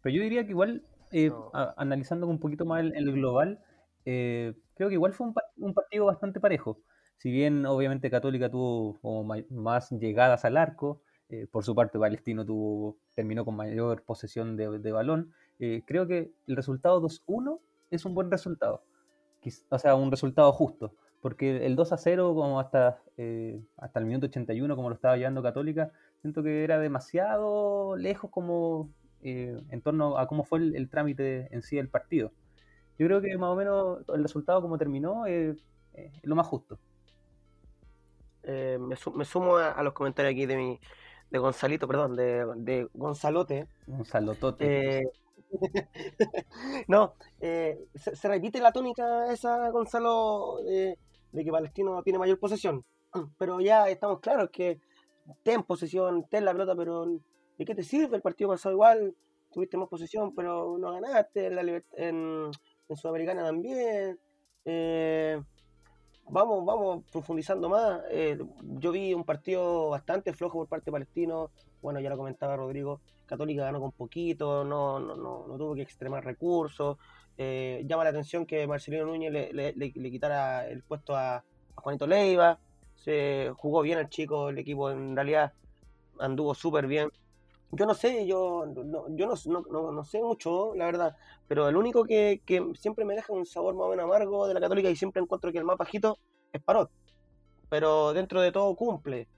Pero yo diría que igual, eh, No. a- analizando un poquito más el, el global, eh, creo que igual fue un, pa- un partido bastante parejo. Si bien obviamente Católica tuvo como más llegadas al arco, eh, por su parte Palestino tuvo, terminó con mayor posesión de, balón, eh, creo que el resultado 2-1 es un buen resultado. O sea, un resultado justo. Porque el 2 a 0, como hasta, eh, hasta el minuto 81, como lo estaba llevando Católica, siento que era demasiado lejos como en torno a cómo fue el, trámite en sí del partido. Yo creo que más o menos el resultado como terminó es lo más justo. Eh, me, su- me sumo a, a los comentarios aquí de mi de Gonzalito, perdón, de, de Gonzalote. Un salotote. Eh, (laughs) no, eh, se, se repite la tónica esa, Gonzalo, de, de que Palestino tiene mayor posesión. (clears throat) Pero ya estamos claros que ten posesión, ten la pelota, pero ¿de qué te sirve? El partido pasado igual, tuviste más posesión, pero no ganaste, en, la en, en Sudamericana también. Eh, vamos, vamos profundizando más. Eh, yo vi un partido bastante flojo por parte de Palestino. Bueno, ya lo comentaba Rodrigo. Católica ganó con poquito, no, no, no, no tuvo que extremar recursos. Eh, llama la atención que Marcelino Núñez le, quitara el puesto a, a Juanito Leiva. Se jugó bien el chico, el equipo en realidad anduvo súper bien. Yo no sé, yo no, yo no, no- no- sé mucho, la verdad, pero el único que, que siempre me deja un sabor más o menos amargo de la Católica y siempre encuentro que el más bajito es Parot. Pero dentro de todo cumple.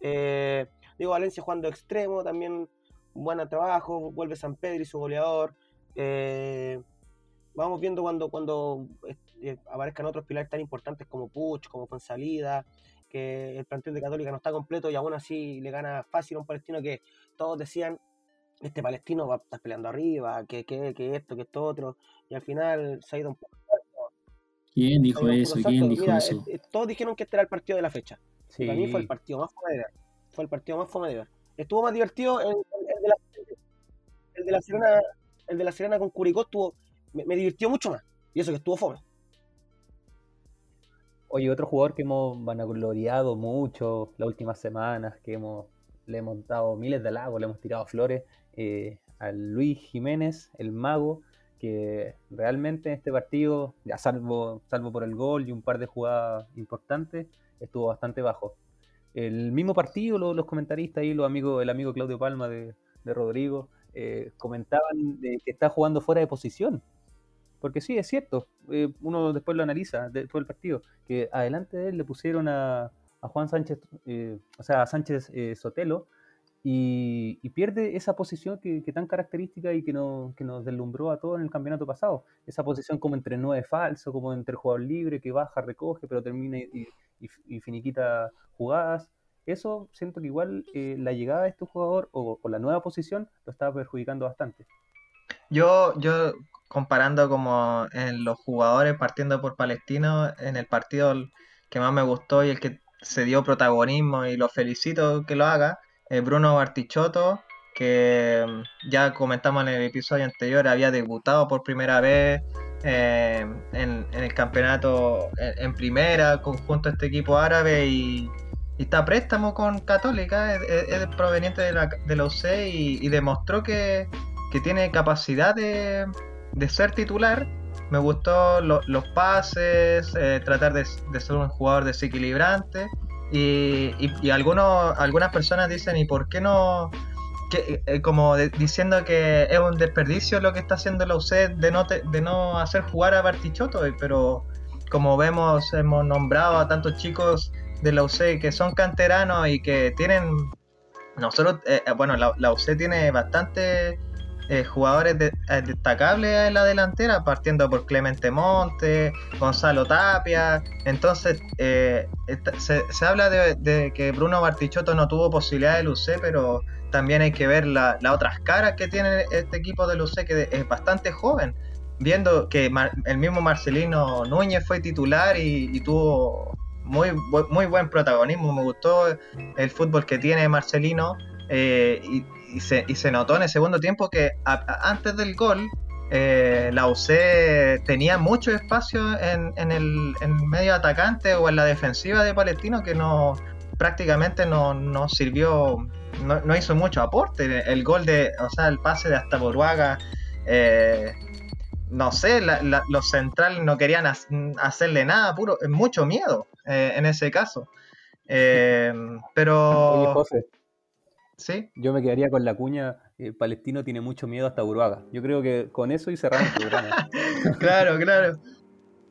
Eh, digo, Valencia jugando extremo, también buen trabajo, vuelve San Pedro y su goleador. Eh, vamos viendo cuando, cuando eh, aparezcan otros pilares tan importantes como Puch, como Fonsalida, que el plantel de Católica no está completo y aún así le gana fácil a un palestino que todos decían, este palestino va a estar peleando arriba, que, que, que esto, que esto otro, y al final se ha ido un poco. ¿Quién dijo eso? ¿Quién dijo Mira, eso? eh, todos dijeron que este era el partido de la fecha. Sí, Para mí fue el partido más fome de ver. Fue el partido más fome de ver. Estuvo más divertido el, el- el de, la, el de la Serena, el de la Serena con Curicó estuvo, me, me divirtió mucho más. Y eso que estuvo fome. Oye, otro jugador que hemos vanagloriado mucho las últimas semanas, que hemos, le hemos dado miles de halagos, le hemos tirado flores, eh, a Luis Jiménez, el mago, que realmente en este partido, ya salvo, salvo por el gol y un par de jugadas importantes, estuvo bastante bajo. El mismo partido, lo- los, comentaristas ahí, los amigos, el amigo Claudio Palma de, de Rodrigo, eh, comentaban de que está jugando fuera de posición. Porque sí, es cierto, eh, uno después lo analiza después del partido, que adelante de él le pusieron a, Juan Sánchez, eh, o sea, a Sánchez Sotelo, y, pierde esa posición que, tan característica y que, no, que, nos deslumbró a todos en el campeonato pasado. Esa posición como entre nueve falso, como entre jugador libre que baja, recoge, pero termina y, finiquita jugadas eso siento que igual eh, la llegada de este jugador o, la nueva posición lo estaba perjudicando bastante. Yo, yo comparando como en los jugadores partiendo por Palestino, en el partido que más me gustó y el que se dio protagonismo y lo felicito que lo haga, es Bruno Bartichotto, que mm, ya comentamos en el episodio anterior, había debutado por primera vez eh, en, el campeonato en, primera junto a este equipo árabe y, está préstamo con Católica, es, proveniente de la, de la UC y, demostró que, tiene capacidad de, ser titular. Me gustó los pases, eh, tratar de, ser un jugador desequilibrante. Y, y, algunos, algunas personas dicen, ¿y por qué no? Que, eh, como diciendo que es un desperdicio lo que está haciendo la UC de no, de no hacer jugar a Bartichotto, pero como vemos, hemos nombrado a tantos chicos de la UC que son canteranos y que tienen. Nosotros, eh, eh, bueno, la, la, tiene bastantes eh, jugadores destacables en la delantera, partiendo por Clemente Monte, Gonzalo Tapia. Entonces, se, se, habla de, que Bruno Bartichotto no tuvo posibilidad de UC, pero también hay que ver las otras caras que tiene este equipo de UC, que es bastante joven viendo que el mismo Marcelino Núñez fue titular y, tuvo muy, muy buen protagonismo. Me gustó el fútbol que tiene Marcelino eh, y, se, y, se, notó en el segundo tiempo que antes del gol eh, la UC tenía mucho espacio en, en, el, medio atacante o en la defensiva de Palestino que no prácticamente no, no sirvió, no, hizo mucho aporte. El gol de, o sea, el pase de hasta Boruaga. Eh, no sé, los centrales no querían hacerle nada, puro, mucho miedo eh, en ese caso. Pero. ¿Sí? Yo me quedaría con la cuña. Eh, Palestino tiene mucho miedo hasta Uruguaga. Yo creo que con eso y cerramos el programa. (laughs) claro, claro.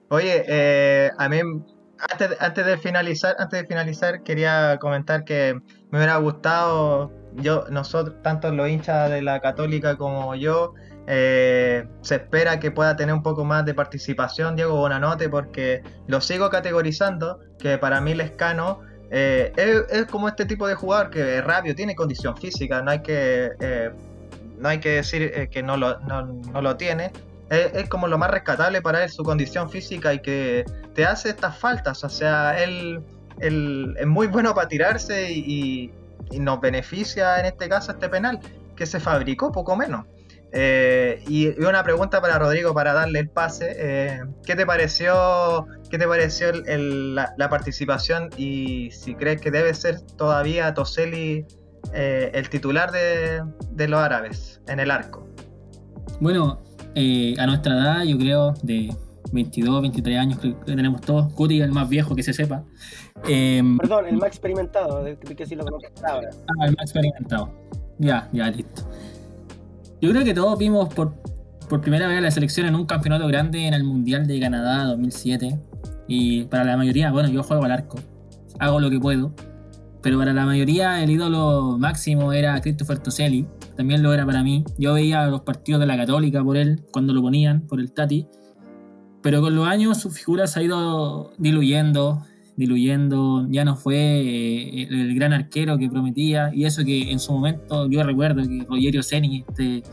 Oye, a mí antes, antes, de finalizar, antes de finalizar, quería comentar que me hubiera gustado, yo, nosotros, tanto los hinchas de la Católica como yo, eh, se espera que pueda tener un poco más de participación Diego Bonanote porque lo sigo categorizando, que para mí Lescano eh, es, como este tipo de jugador que es rápido, tiene condición física, no hay que, eh, no hay que decir que no lo, no, lo tiene. Es, como lo más rescatable para él, su condición física y que te hace estas faltas. O sea, él, es muy bueno para tirarse y, y nos beneficia en este caso este penal que se fabricó poco menos. Eh, y una pregunta para Rodrigo para darle el pase. Eh, ¿Qué te pareció, qué te pareció la, participación y si crees que debe ser todavía Toseli eh, el titular de, los árabes en el arco? Bueno, a nuestra edad, yo creo, de 22, 23 años que tenemos todos, Cuti el más viejo que se sepa. Perdón, el más experimentado, que sí lo Ah, el más experimentado. Ya, ya, listo. Yo creo que todos vimos por, por primera vez la selección en un campeonato grande en el Mundial de Canadá 2007. Y para la mayoría, bueno, yo juego al arco, hago lo que puedo. Pero para la mayoría el ídolo máximo era Christopher Toselli, también lo era para mí. Yo veía los partidos de la Católica por él, cuando lo ponían, por el Tati. Pero con los años su figura se ha ido diluyendo, diluyendo, ya no fue eh, el gran arquero que prometía, y eso que en su momento yo recuerdo que Rogerio Ceni, este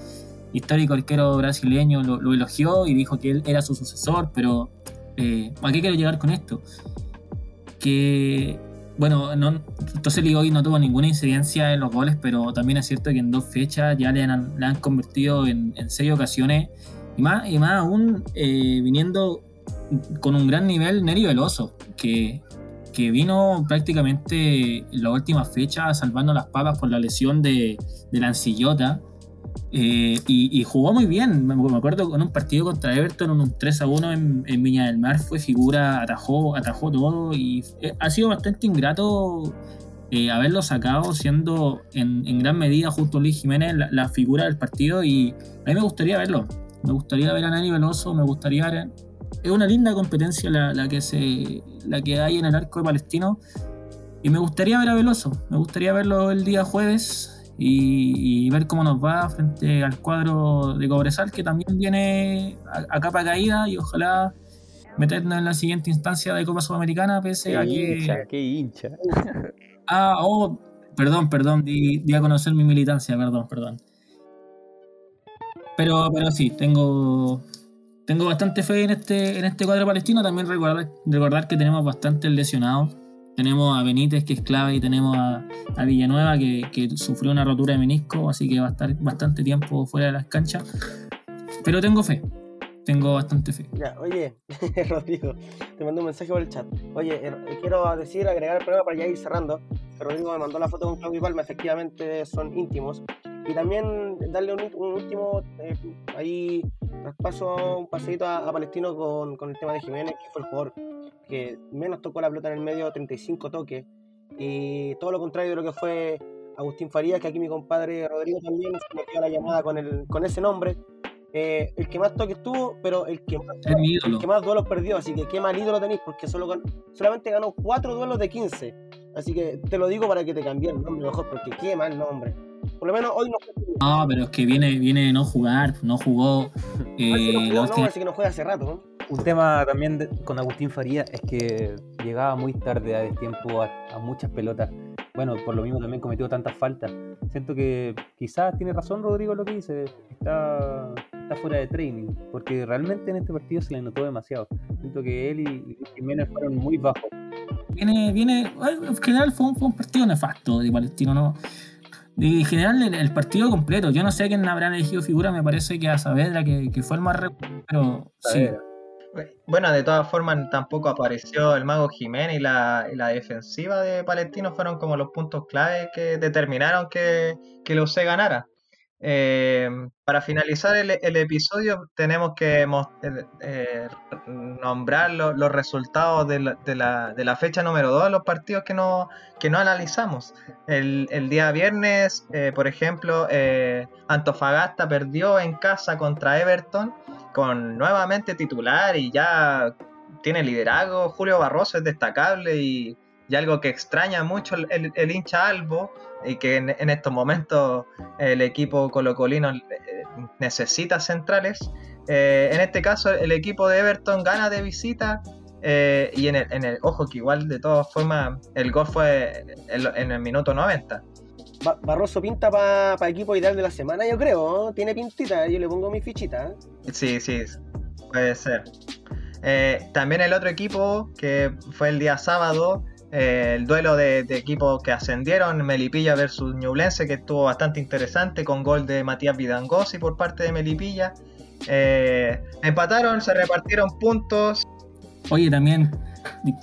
histórico arquero brasileño, lo, elogió y dijo que él era su sucesor, pero eh, ¿a qué quiero llegar con esto? Que, bueno, no, entonces hoy no tuvo ninguna incidencia en los goles, pero también es cierto que en dos fechas ya le han, han convertido en, seis ocasiones, y más, y más aún eh, viniendo con un gran nivel Neri Veloso, que que vino prácticamente en la última fecha salvando las papas por la lesión de, de la ancillota. Eh, y, jugó muy bien. Me, acuerdo con un partido contra Everton, un 3 a 1 en, en, Viña del Mar, fue figura, atajó, atajó todo y eh, ha sido bastante ingrato eh, haberlo sacado siendo en, gran medida justo Luis Jiménez la, figura del partido y a mí me gustaría verlo. Me gustaría ver a Nani Veloso, me gustaría ver... Es una linda competencia la, que se, la que hay en el arco de Palestino y me gustaría ver a Veloso, me gustaría verlo el día jueves y, ver cómo nos va frente al cuadro de Cobresal que también viene a, capa caída y ojalá meternos en la siguiente instancia de Copa Sudamericana pese a que... Hincha, qué hincha. (laughs) Ah, oh, perdón, perdón, di, a conocer mi militancia, perdón, perdón. Pero, pero sí, tengo, tengo bastante fe en este, en este cuadro palestino. También recordar, recordar que tenemos bastantes lesionados. Tenemos a Benítez, que es clave, y tenemos a, Villanueva, que, que, sufrió una rotura de menisco, así que va a estar bastante tiempo fuera de las canchas. Pero tengo fe, tengo bastante fe. Ya, oye, (laughs) Rodrigo, te mando un mensaje por el chat. Oye, eh, quiero decir, agregar el programa para ya ir cerrando. Rodrigo me mandó la foto con Claudio Palma, efectivamente son íntimos. Y también darle un, último, eh, ahí paso un paseito a, Palestino con, con, el tema de Jiménez, que fue el jugador que menos tocó la pelota en el medio, 35 toques. Y todo lo contrario de lo que fue Agustín Farías, que aquí mi compadre Rodrigo también se me quedó la llamada con, el, con ese nombre eh, el que más toques tuvo, pero el que más, el que más duelos perdió. Así que qué mal ídolo tenéis, porque solo solamente ganó 4 duelos de 15. Así que te lo digo para que te cambie el nombre mejor, porque qué mal nombre. Por lo menos hoy no No, pero es que viene, viene de no jugar, no jugó. (laughs) Eh, no, así que no juega hace rato, Un tema también con Agustín Faría es que llegaba muy tarde a tiempo a muchas pelotas bueno, por lo mismo también cometió tantas faltas. Siento que quizás tiene razón Rodrigo lo que dice, está, está fuera de training, porque realmente en este partido se le notó demasiado. Siento que él y, Jiménez fueron muy bajos. Viene, viene, en general fue un, partido nefasto de Palestino, ¿no? En general el, partido completo, yo no sé quién habrá elegido figura, me parece que a Saavedra, que, que fue el más pero sí. Bueno, de todas formas tampoco apareció el Mago Jiménez y la, defensiva de Palestino fueron como los puntos clave que determinaron que, que la ganara. Eh, para finalizar el, episodio tenemos que eh, eh, nombrar los resultados de la, fecha número 2 de los partidos que no, que no analizamos. El, el día viernes, por ejemplo, Antofagasta perdió en casa contra Everton con nuevamente titular y ya tiene liderazgo. Julio Barroso es destacable y, algo que extraña mucho el, hincha Albo y que en, estos momentos el equipo colocolino eh, necesita centrales. Eh, en este caso el equipo de Everton gana de visita eh, y en el, en el, ojo que igual de todas formas el gol fue en el minuto 90. Barroso pinta para equipo ideal de la semana, yo creo. Tiene pintita, yo le pongo mi fichita. Sí, sí, puede ser. También el otro equipo, que fue el día sábado, eh, el duelo de, equipos que ascendieron, Melipilla versus Ñublense, que estuvo bastante interesante, con gol de Matías Vidangosi por parte de Melipilla. empataron, se repartieron puntos. Oye, también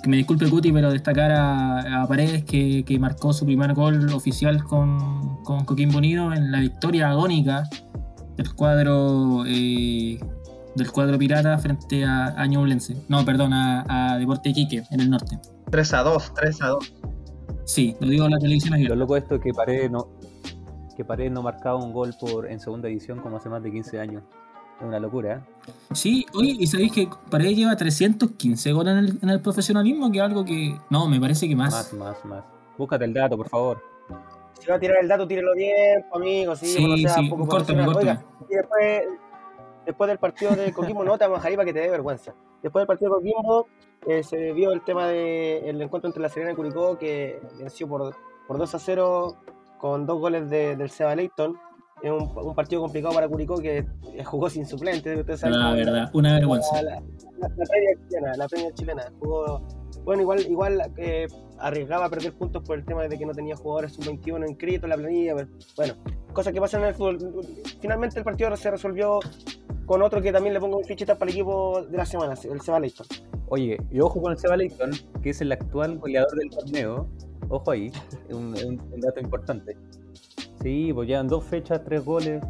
me disculpe Cuti, pero destacar a, Paredes que, marcó su primer gol oficial con, con Coquimbo Unido en la victoria agónica del cuadro eh, del cuadro pirata frente a, a No, perdón, a, Deporte Iquique en el norte. 3 a 2, 3 a 2. Sí, lo digo en la televisión Lo loco esto es que Paredes no, que Paredes no marcaba un gol por en segunda edición como hace más de 15 años. Es una locura, ¿eh? Sí, oye, ¿y sabéis que Paredes lleva 315 goles en el, en el profesionalismo? Que algo que. No, me parece que más. Más, más, más. Búscate el dato, por favor. Si va a tirar el dato, tírelo bien, amigo, sí, sí, sí. Poco córtame, Oiga, y después, después del partido de Coquimbo, no te vamos a para que te dé vergüenza. Después del partido de Coquimbo, eh, se vio el tema del encuentro entre la Serena y Curicó, que venció por, por 2 a 0 con dos goles de, del Seba Leighton es un, partido complicado para Curicó que jugó sin suplentes. la verdad, una vergüenza. La, premia chilena, la premia chilena. Jugó, bueno, igual, igual eh, arriesgaba a perder puntos por el tema de que no tenía jugadores sub-21 inscritos en la planilla. bueno, cosas que pasan en el fútbol. Finalmente el partido se resolvió con otro que también le pongo un fichita para el equipo de la semana, el Seba Leighton. Oye, y ojo con el Seba Leighton, que es el actual goleador del torneo. Ojo ahí, es un dato importante. Sí, pues ya en dos fechas, tres goles.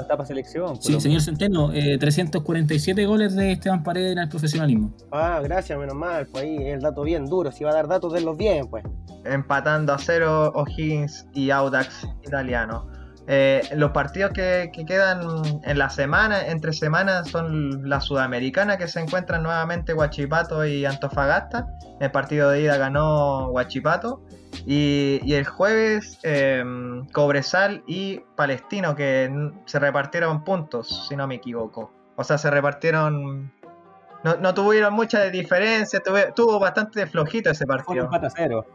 está, para selección. Sí, señor Centeno, 347 goles de Esteban Paredes en el profesionalismo. Ah, gracias, menos mal, pues ahí el dato bien duro, si va a dar datos de los bien, pues. Empatando a cero O'Higgins y Audax italiano. Eh, los partidos que, quedan en la semana, entre semanas, son la Sudamericana que se encuentran nuevamente Huachipato y Antofagasta. El partido de ida ganó Huachipato. Y, el jueves eh, Cobresal y Palestino que se repartieron puntos, si no me equivoco. O sea, se repartieron... No, tuvieron mucha diferencia, tuvo bastante flojito ese partido. Fue un 0.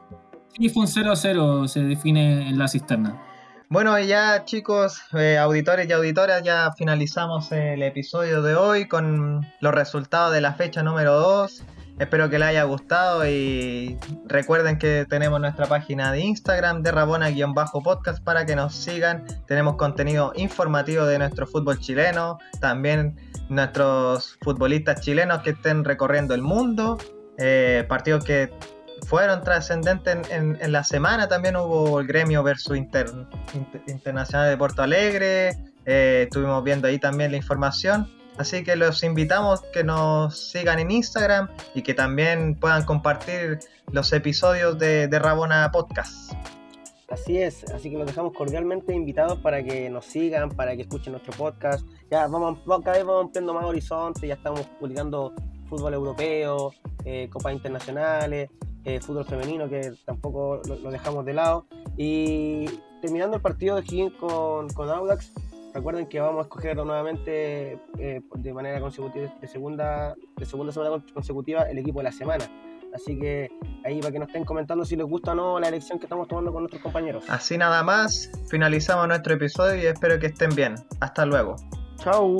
Sí, fue un 0-0, se define en la cisterna. Bueno, ya chicos, eh, auditores y auditoras, ya finalizamos el episodio de hoy con los resultados de la fecha número 2. Espero que les haya gustado y recuerden que tenemos nuestra página de Instagram de Rabona-podcast para que nos sigan. Tenemos contenido informativo de nuestro fútbol chileno, también nuestros futbolistas chilenos que estén recorriendo el mundo, eh, partidos que fueron trascendentes en, la semana. También hubo el gremio versus Internacional de Porto Alegre. Eh, estuvimos viendo ahí también la información. Así que los invitamos que nos sigan en Instagram y que también puedan compartir los episodios de, Rabona Podcast. Así es, así que los dejamos cordialmente invitados para que nos sigan, para que escuchen nuestro podcast. Ya vamos, cada vez vamos ampliando más horizontes, ya estamos publicando fútbol europeo, eh, copas internacionales, eh, fútbol femenino que tampoco lo, dejamos de lado. Y terminando el partido de Higgins con, con Audax, recuerden que vamos a escoger nuevamente eh, de manera consecutiva, de segunda, de segunda semana consecutiva, el equipo de la semana. Así que ahí para que nos estén comentando si les gusta o no la elección que estamos tomando con nuestros compañeros. Así nada más, finalizamos nuestro episodio y espero que estén bien. Hasta luego. Chao.